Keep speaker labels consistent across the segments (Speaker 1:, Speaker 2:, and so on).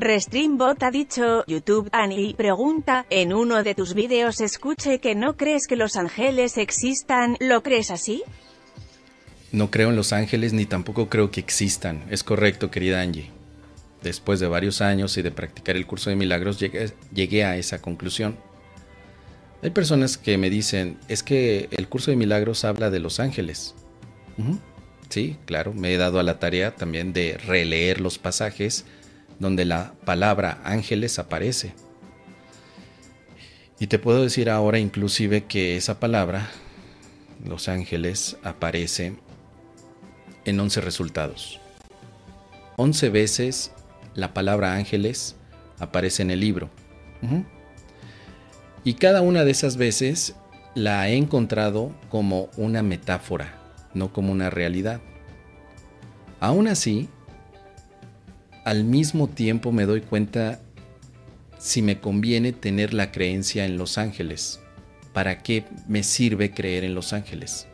Speaker 1: Restreambot ha dicho, YouTube, Annie, pregunta, en uno de tus vídeos escuché que no crees que los ángeles existan, ¿lo crees así?
Speaker 2: No creo en los ángeles ni tampoco creo que existan. Es correcto, querida Angie. Después de varios años y de practicar el curso de milagros llegué, a esa conclusión. Hay personas que me dicen, es que el curso de milagros habla de los ángeles. Sí, claro, me he dado a la tarea también de releer los pasajes donde la palabra ángeles aparece. Y te puedo decir ahora inclusive que esa palabra, los ángeles, aparece en 11 resultados. 11 veces la palabra ángeles aparece en el libro. Y cada una de esas veces la he encontrado como una metáfora, no como una realidad. Aún así, al mismo tiempo me doy cuenta si me conviene tener la creencia en los ángeles. ¿Para qué me sirve creer en los ángeles?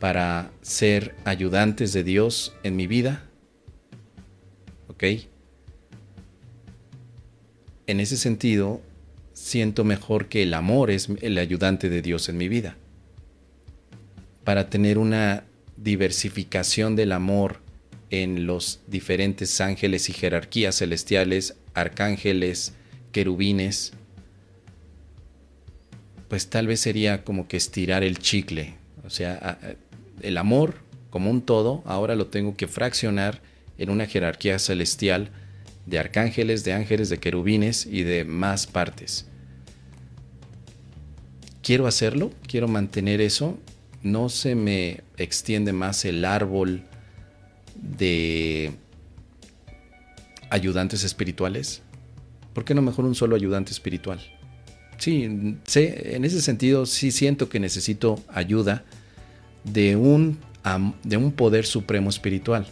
Speaker 2: ¿Para ser ayudantes de Dios en mi vida? ¿Ok? En ese sentido, siento mejor que el amor es el ayudante de Dios en mi vida. Para tener una diversificación del amor en los diferentes ángeles y jerarquías celestiales, arcángeles, querubines, pues tal vez sería como que estirar el chicle. O sea, el amor como un todo, ahora lo tengo que fraccionar en una jerarquía celestial de arcángeles, de ángeles, de querubines y de más partes. Quiero hacerlo, quiero mantener eso, no se me extiende más el árbol de ayudantes espirituales? ¿Por qué no mejor un solo ayudante espiritual? Sí, sé, en ese sentido sí siento que necesito ayuda de un, de un poder supremo espiritual.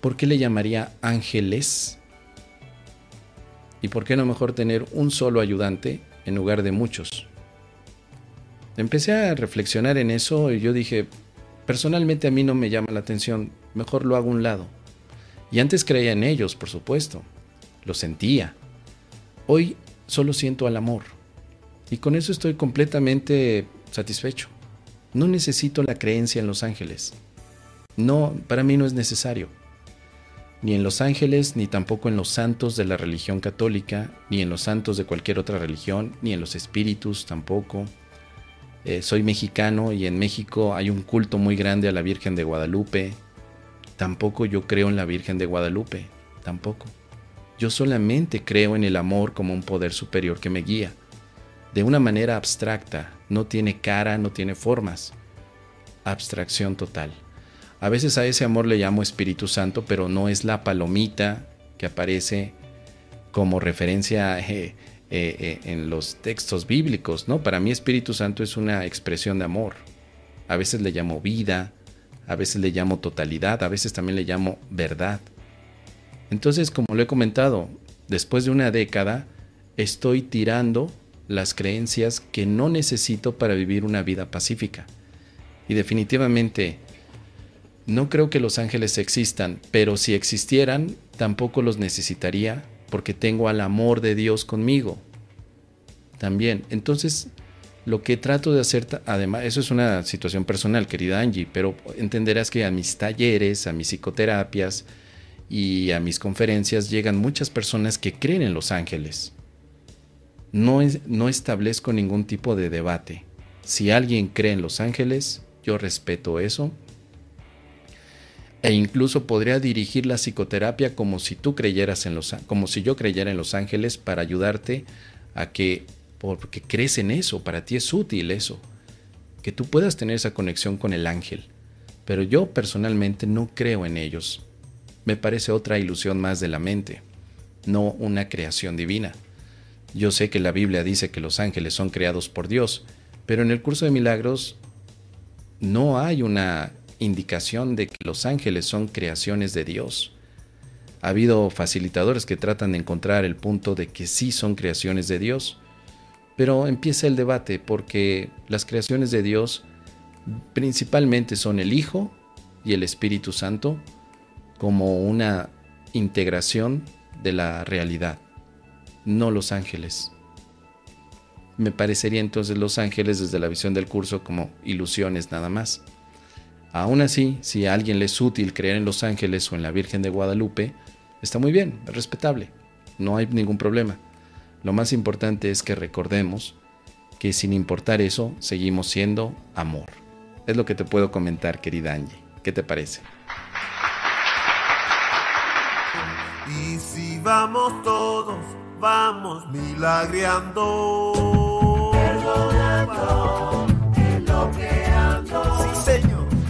Speaker 2: ¿Por qué le llamaría ángeles? ¿Y por qué no mejor tener un solo ayudante en lugar de muchos? Empecé a reflexionar en eso y yo dije, personalmente a mí no me llama la atención mejor lo hago a un lado. Y antes creía en ellos, por supuesto. Lo sentía. Hoy solo siento al amor. Y con eso estoy completamente satisfecho. No necesito la creencia en los ángeles. No, para mí no es necesario. Ni en los ángeles, ni tampoco en los santos de la religión católica, ni en los santos de cualquier otra religión, ni en los espíritus tampoco. Eh, soy mexicano y en México hay un culto muy grande a la Virgen de Guadalupe, Tampoco yo creo en la Virgen de Guadalupe, tampoco. Yo solamente creo en el amor como un poder superior que me guía. De una manera abstracta, no tiene cara, no tiene formas. Abstracción total. A veces a ese amor le llamo Espíritu Santo, pero no es la palomita que aparece como referencia eh, eh, eh, en los textos bíblicos, ¿no? Para mí Espíritu Santo es una expresión de amor. A veces le llamo vida, a veces le llamo totalidad, a veces también le llamo verdad. Entonces, como lo he comentado, después de una década, estoy tirando las creencias que no necesito para vivir una vida pacífica. Y definitivamente, no creo que los ángeles existan, pero si existieran, tampoco los necesitaría porque tengo al amor de Dios conmigo. También, entonces, lo que trato de hacer, además, eso es una situación personal, querida Angie, pero entenderás que a mis talleres, a mis psicoterapias y a mis conferencias llegan muchas personas que creen en los ángeles. No, no establezco ningún tipo de debate. Si alguien cree en los ángeles, yo respeto eso. E incluso podría dirigir la psicoterapia como si tú creyeras en los como si yo creyera en los ángeles para ayudarte a que porque crees en eso, para ti es útil eso, que tú puedas tener esa conexión con el ángel. Pero yo personalmente no creo en ellos. Me parece otra ilusión más de la mente, no una creación divina. Yo sé que la Biblia dice que los ángeles son creados por Dios, pero en el curso de milagros no hay una indicación de que los ángeles son creaciones de Dios. Ha habido facilitadores que tratan de encontrar el punto de que sí son creaciones de Dios, pero empieza el debate porque las creaciones de Dios principalmente son el Hijo y el Espíritu Santo como una integración de la realidad, no los ángeles. Me parecería entonces los ángeles desde la visión del curso como ilusiones nada más. Aún así, si a alguien le es útil creer en los ángeles o en la Virgen de Guadalupe, está muy bien, es respetable, no hay ningún problema. Lo más importante es que recordemos que sin importar eso, seguimos siendo amor. Es lo que te puedo comentar, querida Angie. ¿Qué te parece?
Speaker 3: Y si vamos todos, vamos milagreando.